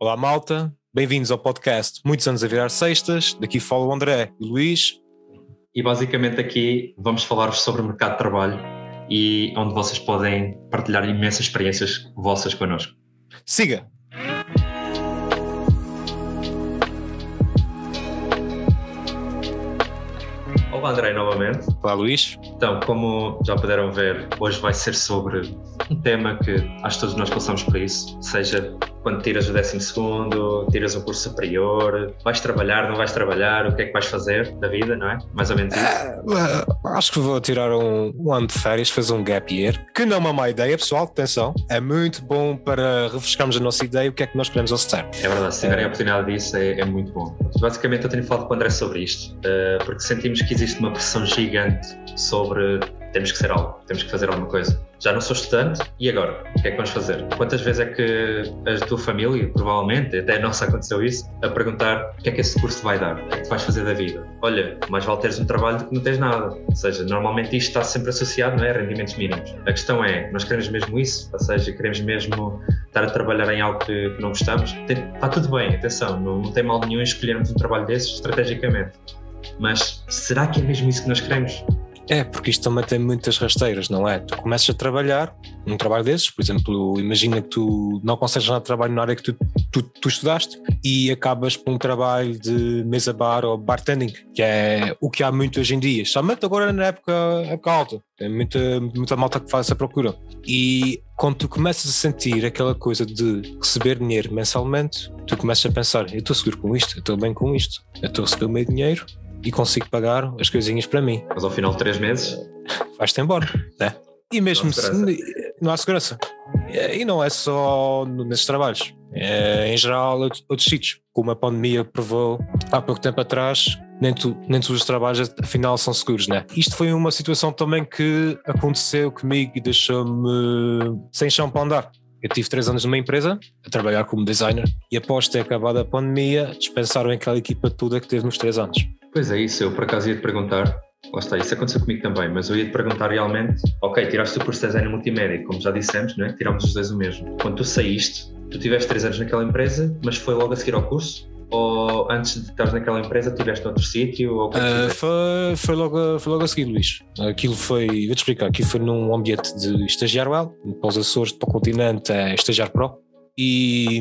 Olá, malta. Bem-vindos ao podcast Muitos Anos a Virar Sextas. Daqui fala o André e o Luís. E basicamente aqui vamos falar-vos sobre o mercado de trabalho e onde vocês podem partilhar imensas experiências vossas connosco. Siga! Olá, André, novamente. Olá, Luís. Então, como já puderam ver, hoje vai ser sobre um tema que acho que todos nós passamos por isso, seja quando tiras o décimo segundo, tiras um curso superior, vais trabalhar, não vais trabalhar, o que é que vais fazer da vida, não é? Mais ou menos isso. É, acho que vou tirar um, um, ano de férias, fazer um gap year, que não é uma má ideia, pessoal, atenção, é muito bom para refrescarmos a nossa ideia, o que é que nós queremos ao certo. É verdade, se tiverem a oportunidade disso é, é, muito bom. Basicamente eu tenho falado com o André sobre isto, uh, porque sentimos que existe uma pressão gigante sobre temos que ser algo, temos que fazer alguma coisa. Já não sou estudante, e agora? O que é que vamos fazer? Quantas vezes é que a tua família, provavelmente, até a nossa aconteceu isso, a perguntar o que é que esse curso vai dar? O que é que vais fazer da vida? Olha, mais vale teres um trabalho do que não tens nada. Ou seja, normalmente isto está sempre associado não é, a rendimentos mínimos. A questão é, nós queremos mesmo isso? Ou seja, queremos mesmo estar a trabalhar em algo que, não gostamos? Tem, está tudo bem, atenção, não, não tem mal nenhum escolhermos um trabalho desses estrategicamente. Mas será que é mesmo isso que nós queremos? É, porque isto também tem muitas rasteiras, não é? Tu começas a trabalhar num trabalho desses, por exemplo, imagina que tu não consegues nada de trabalho na área que tu, tu, tu, estudaste e acabas por um trabalho de mesa bar ou bartending, que é o que há muito hoje em dia, somente agora na época, época alta. Tem muita, muita malta que faz essa procura. E quando tu começas a sentir aquela coisa de receber dinheiro mensalmente, tu começas a pensar: eu estou seguro com isto, eu estou bem com isto, eu estou a receber o meu dinheiro, e consigo pagar as coisinhas para mim. Mas ao final de três meses vais-te embora, né? E mesmo não se não há segurança. E não é só nesses trabalhos, é, em geral, outros sítios. Como a pandemia provou há pouco tempo atrás, nem, tu, nem todos os trabalhos afinal são seguros, né? Isto foi uma situação também que aconteceu comigo e deixou-me sem chão para andar. Eu tive três anos numa empresa a trabalhar como designer e após ter acabado a pandemia dispensaram aquela equipa toda que teve nos três anos. Pois é isso, eu por acaso ia te perguntar, lá está, isso aconteceu comigo também, mas eu ia te perguntar realmente, ok, tiraste o curso de design multimédia, como já dissemos, não é? tirámos os dois o mesmo. Quando tu saíste, tu tiveste três anos naquela empresa, mas foi logo a seguir ao curso? Ou antes de estar naquela empresa tiveste outro sítio? Uh, foi, foi, logo, foi logo a seguir, Luís. Aquilo foi, vou-te explicar, aquilo foi num ambiente de estagiário, para os Açores, para o continente, é estagiário pro e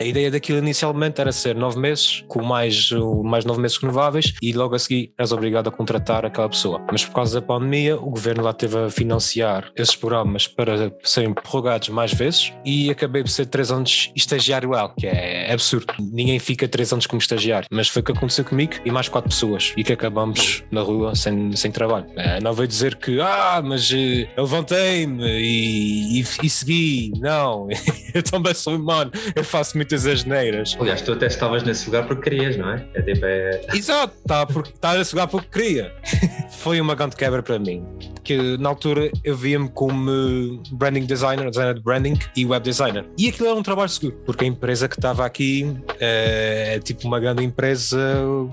a ideia daquilo inicialmente era ser nove meses, com mais, mais nove meses renováveis, e logo a seguir és obrigado a contratar aquela pessoa. Mas por causa da pandemia, o governo lá teve a financiar esses programas para serem prorrogados mais vezes, e acabei por ser três anos estagiário que é absurdo. Ninguém fica três anos como estagiário, mas foi o que aconteceu comigo e mais quatro pessoas, e que acabamos na rua sem, sem trabalho. É, não veio dizer que, ah, mas eh, eu levantei-me e, e, e segui. Não, eu também sou mano, eu faço muitas asneiras. Aliás, tu até estavas nesse lugar porque querias, não é? É tipo, é... Exato, tá, tá nesse lugar porque queria. Foi uma grande quebra para mim. Que na altura eu via-me como branding designer, designer de branding e web designer. E aquilo era um trabalho seguro, porque a empresa que estava aqui é, é tipo uma grande empresa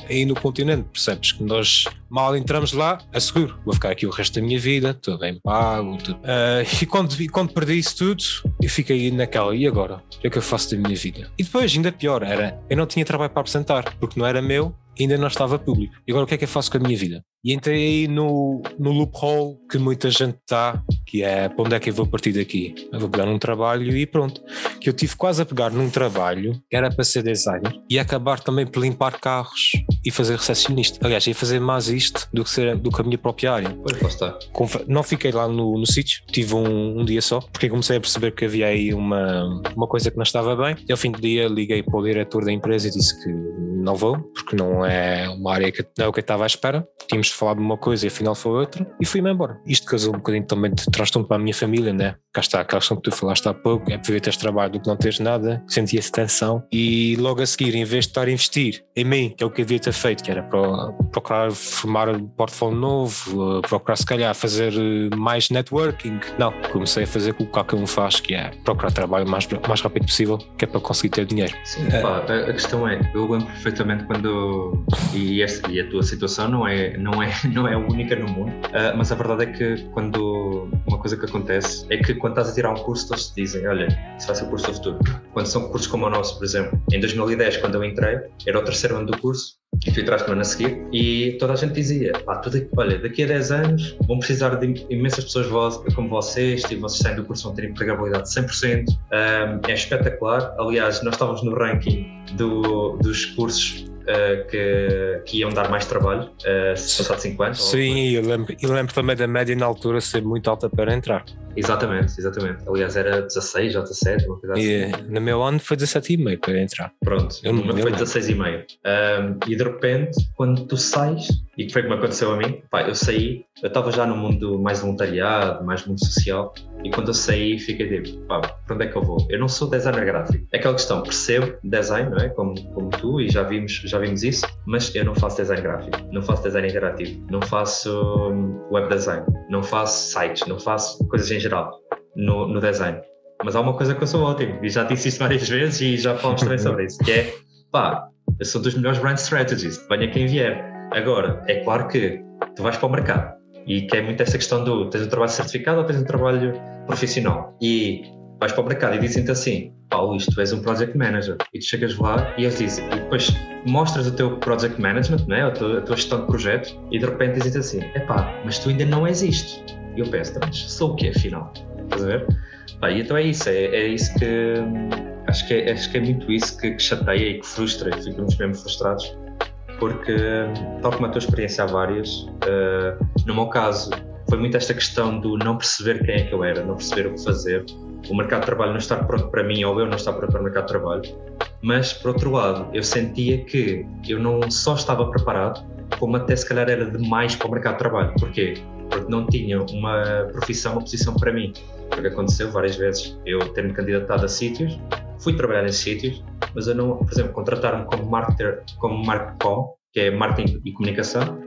aí no continente, percebes? Que nós mal entramos lá, é seguro, vou ficar aqui o resto da minha vida, tudo bem pago, tudo. Uh, e, quando, quando perdi isso tudo, eu fiquei naquela, e agora? O que é que eu faço da minha vida? E depois, ainda pior, era, eu não tinha trabalho para apresentar, porque não era meu, ainda não estava público. E agora o que é que eu faço com a minha vida? E entrei aí no, no loophole que muita gente está, que é para onde é que eu vou partir daqui? Eu vou pegar num trabalho e pronto. Que eu tive quase a pegar num trabalho, era para ser designer, e acabar também por limpar carros e fazer recepcionista. Aliás, ia fazer mais isto do que, ser, do que a minha própria área. Pois está. Não fiquei lá no, no sítio, tive um, um, dia só, porque comecei a perceber que havia aí uma, uma coisa que não estava bem. E ao fim do dia liguei para o diretor da empresa e disse que não vou, porque não é uma área que não é o que eu estava à espera. Tínhamos falado de uma coisa e afinal foi outra, e fui-me embora. Isto causou um bocadinho também de transtorno para a minha família, né? Cá está aquela questão que tu falaste há pouco: é preferir teres trabalho do que não teres nada, sentia-se tensão, e logo a seguir, em vez de estar a investir em mim, que é o que eu devia ter feito, que era para procurar formar um portfólio novo, eh, procurar se calhar fazer eh, mais networking, não, comecei a fazer o que qualquer um faz, que é procurar trabalho o mais, mais rápido possível, que é para conseguir ter dinheiro. Sim, é. pá, a questão é, eu lembro perfeitamente quando. E, este, e, a tua situação não é, não, é, não é única no mundo, uh, mas a verdade é que quando. Uma coisa que acontece é que quando estás a tirar um curso, todos te dizem: olha, isso vai ser o curso do futuro. Quando são cursos como o nosso, por exemplo, em 2010, quando eu entrei, era o terceiro ano do curso, e entraste no ano a seguir, e toda a gente dizia: ah, tudo, olha, daqui a 10 anos vão precisar de imensas pessoas como vocês, e vocês saem do curso vão ter empregabilidade de 100%. Um, é espetacular. Aliás, nós estávamos no ranking do, dos cursos Uh, que, que, iam dar mais trabalho uh, se passado 5 anos. Sim, eu lembro, eu lembro também da média na altura ser muito alta para entrar. Exatamente, exatamente. Aliás, era 16 ou 17, uma coisa e, assim. No meu ano foi 17,5 para entrar. Pronto, eu, no meu foi 16,5. Um, e de repente, quando tu sais, e que foi como aconteceu a mim, pá, eu saí, eu estava já no mundo mais voluntariado, mais mundo social, e quando eu saí, fiquei tipo, pá, para onde é que eu vou? Eu não sou designer gráfico. É aquela questão, percebo design, não é? Como, como tu, e já vimos, já vimos isso, mas eu não faço design gráfico, não faço design interativo, não faço hum, web design, não faço sites, não faço coisas em geral no, no design. Mas há uma coisa que eu sou ótimo, e já disse isso várias vezes e já falamos também sobre isso, que é, pá, eu sou dos melhores brand strategies, venha quem vier. Agora, é claro que tu vais para o mercado e que é muito essa questão do tens um trabalho certificado ou tens um trabalho profissional. E vais para o mercado e dizem-te assim, Paulo, isto és um project manager. E tu chegas lá e eles dizem, e depois mostras o teu project management, né? a, tua, a tua gestão de projeto, e de repente dizem-te assim, epá, mas tu ainda não isto. E eu penso, mas sou o quê afinal? Estás a ver? Pá, e então é isso, é, é isso que acho que é, acho que é muito isso que, que chateia e que frustra, e ficamos mesmo frustrados, porque, tal como a tua experiência há várias, uh, no meu caso, foi muito esta questão do não perceber quem é que eu era, não perceber o que fazer, o mercado de trabalho não estar pronto para mim ou eu não estar pronto para o mercado de trabalho, mas por outro lado, eu sentia que eu não só estava preparado, como até se calhar era demais para o mercado de trabalho. Porquê? Porque não tinha uma profissão, uma posição para mim porque aconteceu várias vezes eu ter-me candidatado a sítios, fui trabalhar em sítios, mas eu não, por exemplo, contrataram-me como marketer, como marketing, que é marketing e comunicação,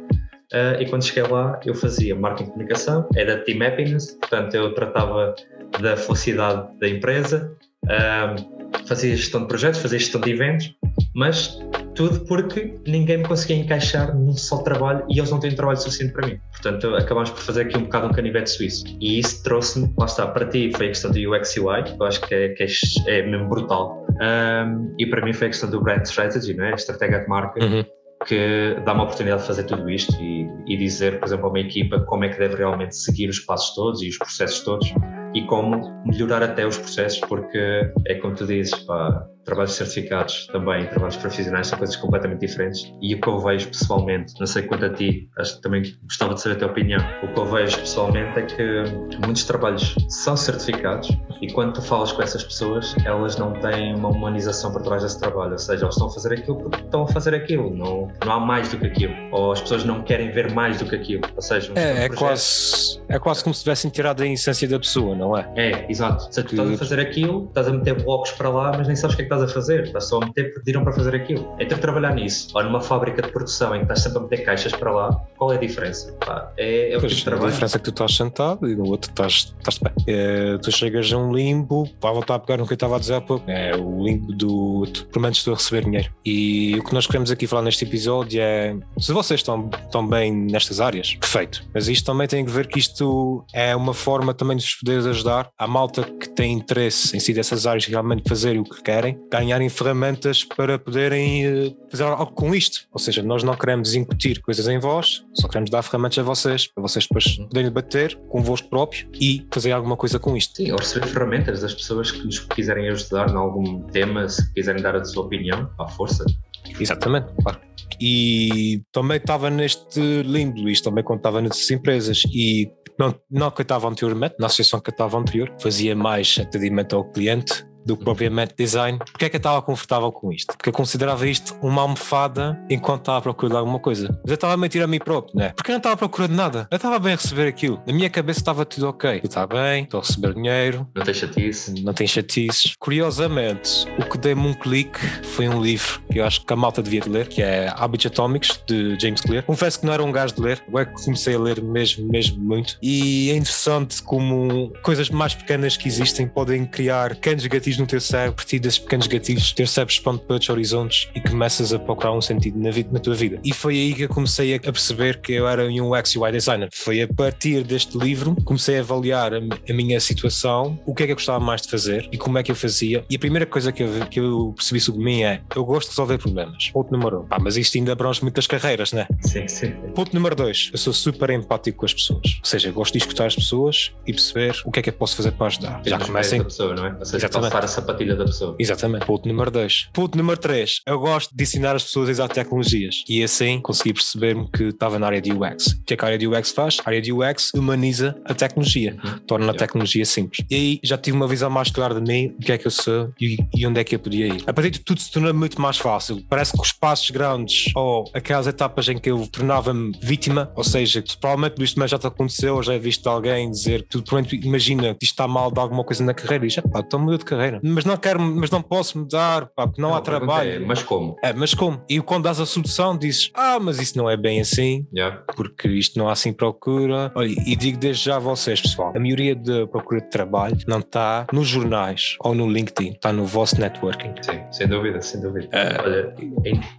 uh, e quando cheguei lá eu fazia marketing e comunicação, era team happiness, portanto eu tratava da felicidade da empresa, uh, fazia gestão de projetos, fazia gestão de eventos, mas tudo porque ninguém me conseguia encaixar num só trabalho e eles não têm trabalho suficiente para mim. Portanto, acabámos por fazer aqui um bocado um canivete suíço. E isso trouxe-me, lá está, para ti foi a questão do UX UI, que eu acho que é, que é, é mesmo brutal. Um, e para mim foi a questão do brand strategy, não é? a estratégia de marca. Uhum que dá uma oportunidade de fazer tudo isto e, e, dizer, por exemplo, a uma equipa como é que deve realmente seguir os passos todos e os processos todos e como melhorar até os processos, porque é como tu dizes, pá, trabalhos certificados também, trabalhos profissionais são coisas completamente diferentes. E o que eu vejo pessoalmente, não sei quanto a ti, acho que também gostava de saber a tua opinião, o que eu vejo pessoalmente é que muitos trabalhos são certificados e quando tu falas com essas pessoas, elas não têm uma humanização por trás desse trabalho, ou seja, elas estão a fazer aquilo porque estão a fazer aquilo, não, não há mais do que aquilo, ou as pessoas não querem ver mais do que aquilo, ou seja, um é, é quase, é quase como se tivessem tirado a essência da pessoa, não é? É, exato, se tu estás a fazer aquilo, estás a meter blocos para lá, mas nem sabes o que é que estás a fazer, estás só a meter porque pediram para fazer aquilo. Então trabalhar nisso, ou numa fábrica de produção em que estás sempre a meter caixas para lá, qual é a diferença? Pá, é, é o tipo de trabalho. A diferença é que tu estás sentado e no outro estás, estás pé. É, tu chegas a um limbo, para voltar a pegar no que eu estava a dizer há pouco, é o limbo do prometes tu a receber dinheiro. E o que nós queremos aqui falar neste episódio é se vocês estão, estão bem nestas áreas, perfeito. Mas isto também tem que ver que isto é uma forma também de vos poder ajudar a malta que tem interesse em si dessas áreas realmente fazer o que querem, ganharem ferramentas para poderem eh, fazer algo com isto. Ou seja, nós não queremos incutir coisas em vós, só queremos dar ferramentas a vocês, para vocês depois poderem debater convosco próprio e fazer alguma coisa com isto. Sim, ou receber ferramentas das pessoas que nos quiserem ajudar em algum tema, se quiserem dar a sua opinião, à força. Exatamente, claro. E também estava neste limbo, isto também quando estava nessas empresas e não, não que eu estava anteriormente, na associação que eu estava anterior, fazia mais atendimento ao cliente do que propriamente design. Porque é que eu estava confortável com isto? Porque eu considerava isto uma almofada enquanto estava a procurar alguma coisa. Mas eu estava a mentir a mim próprio, né? Porque eu não estava procurando nada. Eu estava bem a receber aquilo. Na minha cabeça estava tudo ok. Eu estava bem, estou a receber dinheiro. Não tem chatice. Não tem chatices. Curiosamente, o que deu-me um clique foi um livro que eu acho que a malta devia de ler, que é Hábitos Atómicos, de James Clear. Confesso que não era um gajo de ler, é que comecei a ler mesmo, mesmo muito. E é interessante como coisas mais pequenas que existem podem criar canos gatilhos gatilhos no teu cérebro, a partir desses pequenos gatilhos, teu cérebro expande para outros horizontes e começas a procurar um sentido na, vida, na tua vida. E foi aí que eu comecei a perceber que eu era um UX UI designer. Foi a partir deste livro comecei a avaliar a, a minha situação, o que é que eu gostava mais de fazer e como é que eu fazia. E a primeira coisa que eu, que eu percebi sobre mim é eu gosto de resolver problemas. Ponto número um. Pá, mas isto ainda abrange muitas carreiras, né? Sim, sim. Ponto número dois. Eu sou super empático com as pessoas. Ou seja, eu gosto de escutar as pessoas e perceber o que é que eu posso fazer para ajudar. Já comecem. Da pessoa, não é? Ou seja, Exatamente. A sapatilha da pessoa. Exatamente. Ponto número dois. Ponto número três. Eu gosto de ensinar as pessoas a usar tecnologias. E assim consegui perceber-me que estava na área de UX. O que é que a área de UX faz? A área de UX humaniza a tecnologia, uhum. torna a tecnologia simples. E aí já tive uma visão mais clara de mim, o que é que eu sou e, e onde é que eu podia ir. A partir de tudo se torna muito mais fácil. Parece que os passos grandes ou aquelas etapas em que eu tornava-me vítima, ou seja, provavelmente isto já te aconteceu, ou já visto alguém dizer que tu provavelmente imagina que isto está mal de alguma coisa na carreira e já pá, estou mudando de carreira, mas não quero, mas não posso mudar, pá, porque não, não há trabalho. É, mas como? É, mas como? E quando dás a solução dizes, ah, mas isso não é bem assim, yeah. porque isto não há assim procura. Olha, e digo desde já a vocês, pessoal, a maioria da procura de trabalho não está nos jornais ou no LinkedIn, está no vosso networking. Sim, sem dúvida, sem dúvida. Uh, Olha,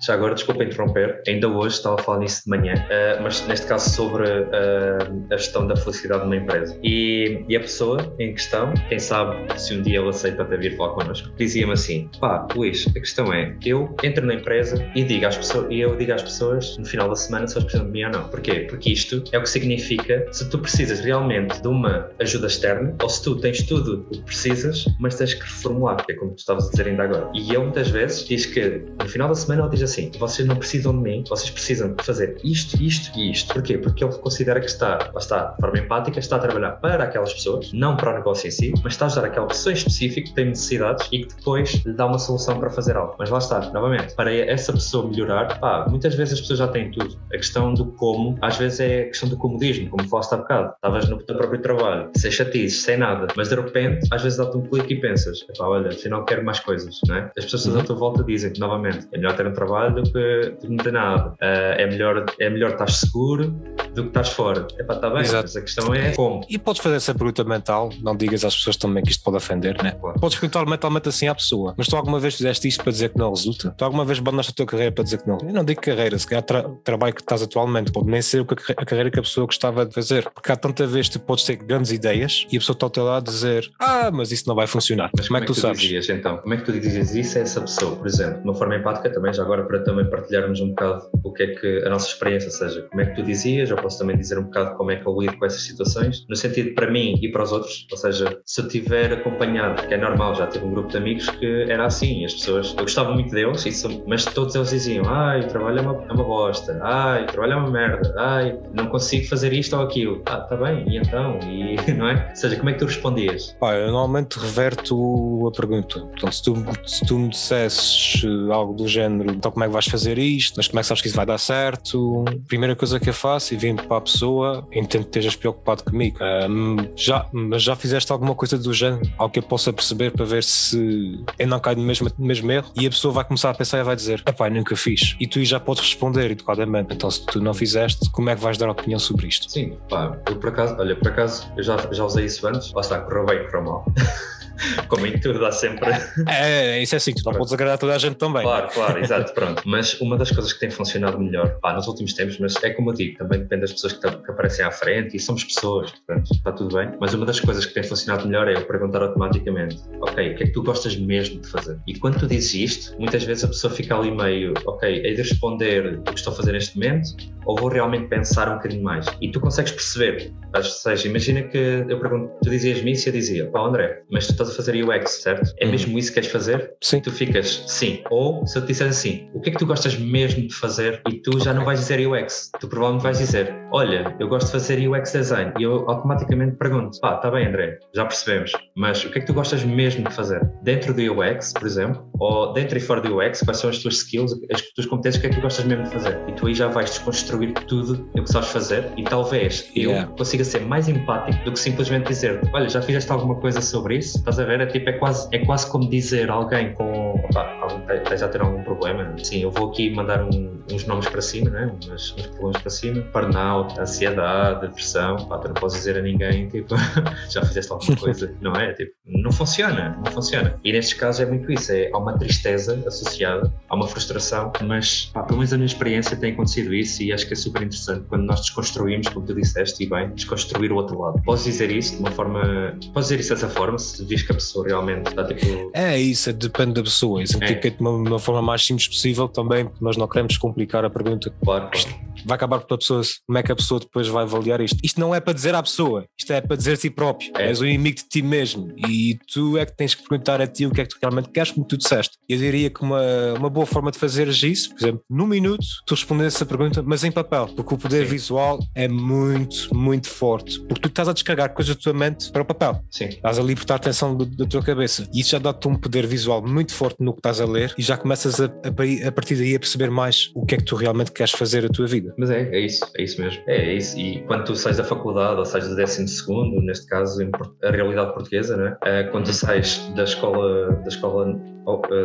já agora, desculpa interromper, ainda hoje estava a falar nisso de manhã, uh, mas neste caso sobre uh, a gestão da felicidade numa empresa. E, e, a pessoa em questão, quem sabe se um dia ele aceita até vir falar connosco, dizia-me assim: pá, Luís, a questão é, eu entro na empresa e digo às pessoas, e eu digo às pessoas no final da semana se elas precisam de mim ou não. Porquê? Porque isto é o que significa se tu precisas realmente de uma ajuda externa ou se tu tens tudo o que precisas, mas tens que reformular, que é como tu estavas a dizer ainda agora. E ele muitas vezes diz que no final da semana ele diz assim: vocês não precisam de mim, vocês precisam de fazer isto, isto e isto. Porquê? Porque ele considera que está, lá está, de forma empática, está a trabalhar para aquelas pessoas, não para o negócio em si, mas está a ajudar aquela pessoa em específico que tem necessidades e que depois lhe dá uma solução para fazer algo. Mas lá está, novamente, para essa pessoa melhorar, pá, muitas vezes as pessoas já têm tudo. A questão do como, às vezes é a questão do comodismo, como falaste há bocado. Estavas no teu próprio trabalho, sem chatices, sem nada, mas de repente, às vezes dá-te um clique e pensas, pá, olha, afinal quero mais coisas, não é? As pessoas uhum. à tua volta dizem que, novamente, é melhor ter um trabalho do que, do que não ter nada. Uh, é, melhor, é melhor estar seguro do que estás fora. É pá, está bem, Exato. mas a questão é como. E podes fazer essa pergunta mental, não digas às pessoas também que isto pode ofender, né? Claro. Podes perguntar mentalmente assim à pessoa, mas tu alguma vez fizeste isto para dizer que não resulta? Tu alguma vez abandonaste a tua carreira para dizer que não? Eu não digo carreira, se calhar tra trabalho que estás atualmente, pode nem ser a carreira que a pessoa gostava de fazer, porque há tanta vez que tu podes ter grandes ideias e a pessoa está ao teu lado a dizer, ah, mas isso não vai funcionar. Mas como, é que, é que tu, sabes? Dizias, então? Como é que tu dizias isso a essa pessoa, por exemplo, de uma forma empática também, já agora para também partilharmos um bocado o que é que a nossa experiência, ou seja, como é que tu dizias, eu posso também dizer um bocado como é que eu lido com essas situações, no sentido para mim e para os outros, ou seja, se eu tiver acompanhado, que é normal, já tive um grupo de amigos que era assim, as pessoas, eu gostava muito deles, isso, mas todos eles diziam, ai, o trabalho é uma, é uma bosta, ai, o trabalho é uma merda, ai, não consigo fazer isto ou aquilo. Ah, tá bem, e então? E, não é? Ou seja, como é que tu respondias? Pá, eu normalmente reverto a pergunta. Portanto, se tu, se tu me dissesses algo do género, então como é que vais fazer isto? Mas como é que sabes que isso vai dar certo? Primeira coisa que eu faço e vim para a pessoa, entendo que estejas preocupado comigo. Um, já, mas já fizeste alguma coisa do género, algo que eu possa perceber para ver se eu não caio no mesmo, mesmo erro? E a pessoa vai começar a pensar e vai dizer: pai, nunca fiz. E tu já podes responder educadamente. Então, se tu não fizeste, como é que vais dar opinião sobre isto? Sim, pá, eu por acaso, olha, por acaso, eu já, já usei isso antes, lá está, correu bem, correu mal. Como em tudo, dá sempre. É, é, isso é assim, tu não podes agradar toda a gente também. Claro, claro, exato, pronto. Mas uma das coisas que tem funcionado melhor, pá, nos últimos tempos, mas é como eu digo, também depende das pessoas que, que aparecem à frente e somos pessoas, portanto, está tudo bem. Mas uma das coisas que tem funcionado melhor é eu perguntar automaticamente, ok, o que é que tu gostas mesmo de fazer? E quando tu dizes isto, muitas vezes a pessoa fica ali meio, ok, é de responder o que estou a fazer neste momento ou vou realmente pensar um bocadinho mais? E tu consegues perceber, ou seja, imagina que eu pergunto, tu dizias-me isso e eu dizia, pá, André, mas tu estás a fazer UX, certo? É uhum. mesmo isso que queres fazer? Sim. Tu ficas sim. Ou se eu te disser assim, o que é que tu gostas mesmo de fazer? E tu já não vais dizer UX. Tu provavelmente vais dizer, olha, eu gosto de fazer UX design. E eu automaticamente pergunto, pá, tá bem, André, já percebemos. Mas o que é que tu gostas mesmo de fazer? Dentro do UX, por exemplo, ou dentro e fora do UX, quais são as tuas skills, as tuas competências, o que é que tu gostas mesmo de fazer? E tu aí já vais desconstruir tudo o que sabes fazer e talvez yeah. eu consiga ser mais empático do que simplesmente dizer, olha, já fizeste alguma coisa sobre isso? Estás a ver? É tipo, é quase, é quase como dizer alguém com. Opa, estás a ter algum problema. Sim, eu vou aqui mandar um, uns nomes para cima, né? uns, uns problemas para cima. Burnout, ansiedade, depressão. Pá, tu não podes dizer a ninguém, tipo, já fizeste alguma coisa. não é? Tipo, não funciona, não funciona. E nestes casos é muito isso. É, há uma tristeza associada, há uma frustração, mas, pá, pelo menos a minha experiência tem acontecido isso e acho que é super interessante quando nós desconstruímos, como tu disseste, e bem, desconstruir o outro lado. Podes dizer isso de uma forma. Podes dizer isso dessa forma, se vis que a pessoa realmente está tipo. É isso, depende da pessoa. Exemplifiquei é. de uma, uma, forma mais simples possível também, porque nós não queremos complicar a pergunta. Claro, claro. Vai acabar por a pessoa, como é que a pessoa depois vai avaliar isto? Isto não é para dizer à pessoa, isto é para dizer a ti próprio. É. És o inimigo de ti mesmo e tu é que tens que perguntar a ti o que é que tu realmente queres, como tu disseste. Eu diria que uma, uma boa forma de fazeres isso, por exemplo, num minuto, tu respondes essa pergunta, mas em papel, porque o poder Sim. visual é muito, muito forte. Porque tu estás a descarregar coisas da tua mente para o papel. Sim. Estás a libertar a atenção da tua cabeça. E isso já dá-te um poder visual muito forte no que estás a ler e já começas a, a, a, partir daí a perceber mais o que é que tu realmente queres fazer a tua vida. Mas é, é isso, é isso mesmo. É, é isso. E quando tu sais da faculdade ou sais do décimo segundo, neste caso, a realidade portuguesa, né? É, quando tu sais da escola, da escola,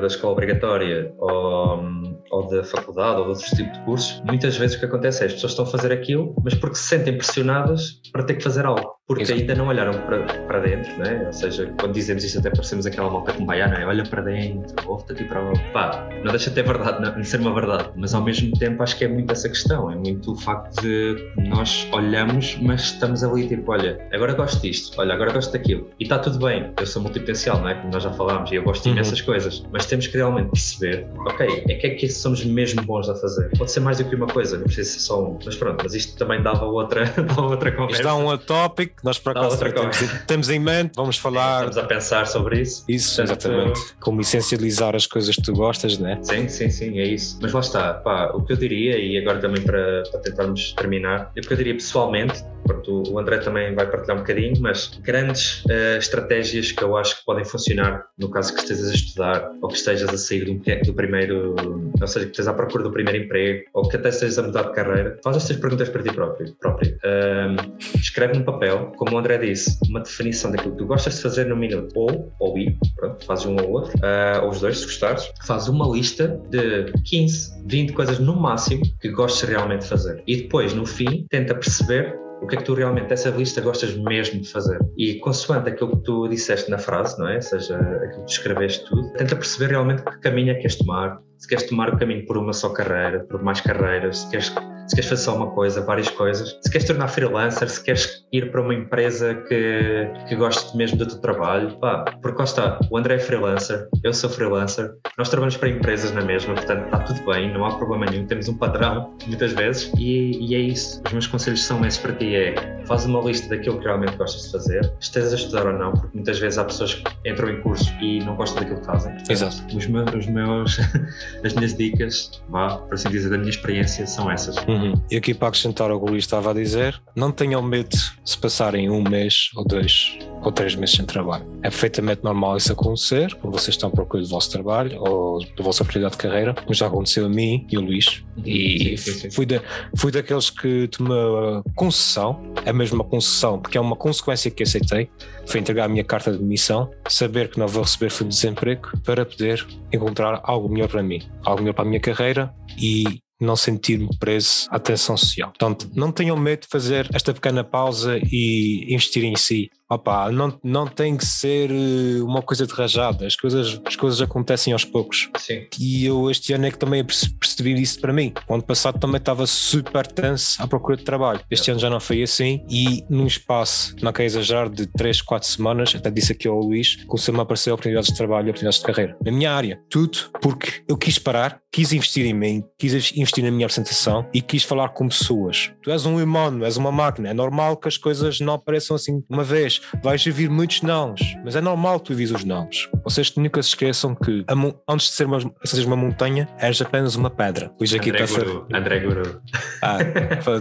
da escola obrigatória ou, ou da faculdade ou de outros tipos de cursos, muitas vezes o que acontece é as pessoas estão a fazer aquilo, mas porque se sentem pressionadas para ter que fazer algo porque Exato. ainda não olharam para, para dentro, né? ou seja, quando dizemos isto até parecemos aquela malta com baiana, é? olha para dentro, ouve-te aqui para pá, não deixa de ter verdade, não, de ser uma verdade, mas ao mesmo tempo acho que é muito essa questão, é muito o facto de nós olhamos, mas estamos ali tipo, olha, agora gosto disto, olha, agora gosto daquilo, e está tudo bem, eu sou multipotencial, não é? Como nós já falámos, e eu gosto de uhum. imensas coisas, mas temos que realmente perceber, ok, é que é que somos mesmo bons a fazer, pode ser mais do que uma coisa, não precisa ser só um, mas pronto, mas isto também dava outra, dava outra conversa. Isto dá um tópico nós por acaso temos, temos, em mente, vamos falar. Estamos a pensar sobre isso. Isso, Portanto, exatamente. Como essencializar as coisas que tu gostas, né? Sim, sim, sim, é isso. Mas lá está, pá, o que eu diria, e agora também para, para tentarmos terminar, é o que eu diria pessoalmente, Pronto, o André também vai partilhar um bocadinho, mas grandes uh, estratégias que eu acho que podem funcionar no caso que estejas a estudar ou que estejas a sair do, do primeiro, ou seja, que estejas à procura do primeiro emprego ou que até estejas a mudar de carreira, faz estas perguntas para ti próprio. próprio. Uh, escreve no papel, como o André disse, uma definição daquilo que tu gostas de fazer no minuto ou, ou I, pronto, fazes um ou outro, uh, ou os dois, se gostares, faz uma lista de 15, 20 coisas no máximo que gostes realmente de fazer. E depois, no fim, tenta perceber o que é que tu realmente dessa lista gostas mesmo de fazer. E consoante aquilo que tu disseste na frase, não é? Ou seja, aquilo que tu escreveste tudo, tenta perceber realmente que caminho é que queres tomar, se queres tomar o caminho por uma só carreira, por mais carreiras, se queres, se queres fazer só uma coisa, várias coisas, se queres tornar freelancer, se queres ir para uma empresa que, que goste mesmo do teu trabalho, pá, porque lá está, o André é freelancer, eu sou freelancer, nós trabalhamos para empresas na mesma, portanto está tudo bem, não há problema nenhum, temos um padrão muitas vezes e, e é isso. Os meus conselhos são esses para ti, é faz uma lista daquilo que realmente gostas de fazer, estejas a estudar ou não, porque muitas vezes há pessoas que entram em cursos e não gostam daquilo que fazem. Exato. Os meus, os meus as minhas dicas, vá, por assim dizer, da minha experiência, são essas. Uhum. E aqui para acrescentar o que o Luís estava a dizer, não tenham medo se passarem um mês ou dois ou três meses sem trabalho. É perfeitamente normal isso acontecer, quando vocês estão à procura do vosso trabalho ou da vossa oportunidade de carreira, como já aconteceu a mim e ao Luís. E sim, sim, sim. Fui, de, fui daqueles que tomou a concessão, a mesma concessão, porque é uma consequência que aceitei, foi entregar a minha carta de demissão, saber que não vou receber fundo de desemprego para poder encontrar algo melhor para mim, algo melhor para a minha carreira e não sentir-me preso à atenção social. Portanto, não tenham medo de fazer esta pequena pausa e investir em si opa, não, não tem que ser eh, uma coisa de rajada, as coisas, as coisas acontecem aos poucos. Sim. E eu este ano é que também percebi isso para mim. O ano passado também estava super tenso à procura de trabalho. Este é. ano já não foi assim e num espaço, não quero exagerar, de 3, 4 semanas, até disse aqui ao Luís, começou-me a aparecer oportunidades de trabalho e oportunidades de carreira. Na minha área, tudo porque eu quis parar, quis investir em mim, quis investir na minha apresentação e quis falar com pessoas. Tu és um humano, és uma máquina, é normal que as coisas não apareçam assim uma vez vais ouvir muitos nãos, mas é normal tu ouvires os nãos. Vocês nunca se esqueçam que antes de ser uma, seja uma montanha, és apenas uma pedra. Hoje aqui André está Guru. A... André Guru. Ah,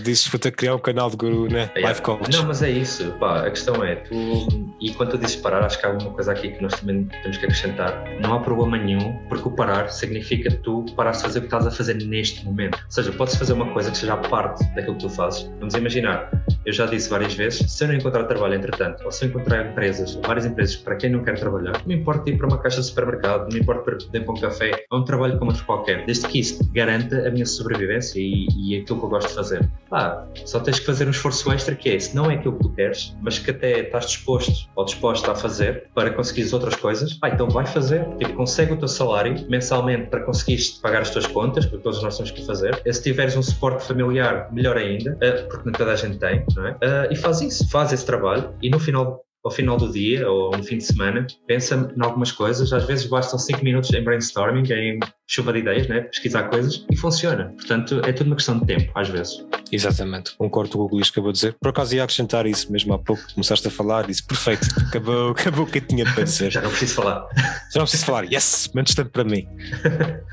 disse para criar um canal de Guru, né? Yeah. Life Coach. Não, mas é isso. Pá, a questão é, tu, e quando tu dizes parar, acho que há alguma coisa aqui que nós também temos que acrescentar. Não há problema nenhum, porque o parar significa tu parar de fazer o que estás a fazer neste momento. Ou seja, podes fazer uma coisa que seja parte daquilo que tu fazes. Vamos imaginar, Eu já disse várias vezes, se eu não encontrar trabalho entretanto, eu encontrar empresas, várias empresas para quem não quer trabalhar, não me importa ir para uma caixa de supermercado, não me importa ir para um café, é um trabalho como outro qualquer, desde que isso garanta a minha sobrevivência e, e aquilo que eu gosto de fazer. Ah, só tens que fazer um esforço extra que é, se não é aquilo que tu queres, mas que até estás disposto ou disposta a fazer para conseguir outras coisas, ah, então vai fazer, tipo, consegue o teu salário mensalmente para conseguires pagar as tuas contas, porque todos nós temos que fazer. E se tiveres um suporte familiar, melhor ainda, eh, porque não toda a gente tem, não é? Eh, e faz isso, faz esse trabalho e no final ao final do dia ou no fim de semana, pensa em algumas coisas. Às vezes bastam 5 minutos em brainstorming, em chuva de ideias, né? pesquisar coisas e funciona. Portanto, é tudo uma questão de tempo, às vezes. Exatamente, concordo com o que o Luís acabou de dizer. Por acaso ia acrescentar isso mesmo há pouco, começaste a falar, disse perfeito, acabou, acabou o que eu tinha para dizer. Já não preciso falar. Já não preciso falar, yes, menos tempo para mim.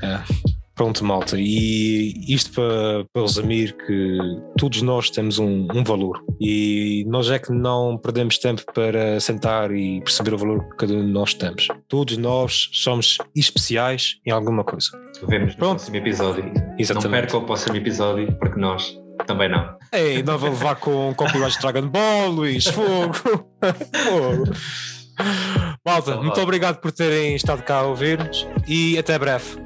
é. Pronto, malta. E isto para, para resumir que todos nós temos um, um, valor e nós é que não perdemos tempo para sentar e perceber o valor que cada um de nós temos. Todos nós somos especiais em alguma coisa. Vemos no Pronto. próximo episódio. Exatamente. Não perca o próximo episódio, porque nós também não. Ei, não vou levar com copyright de Dragon Ball, Luís, fogo. fogo. Malta, muito obrigado por terem estado cá a ouvir-nos e até breve.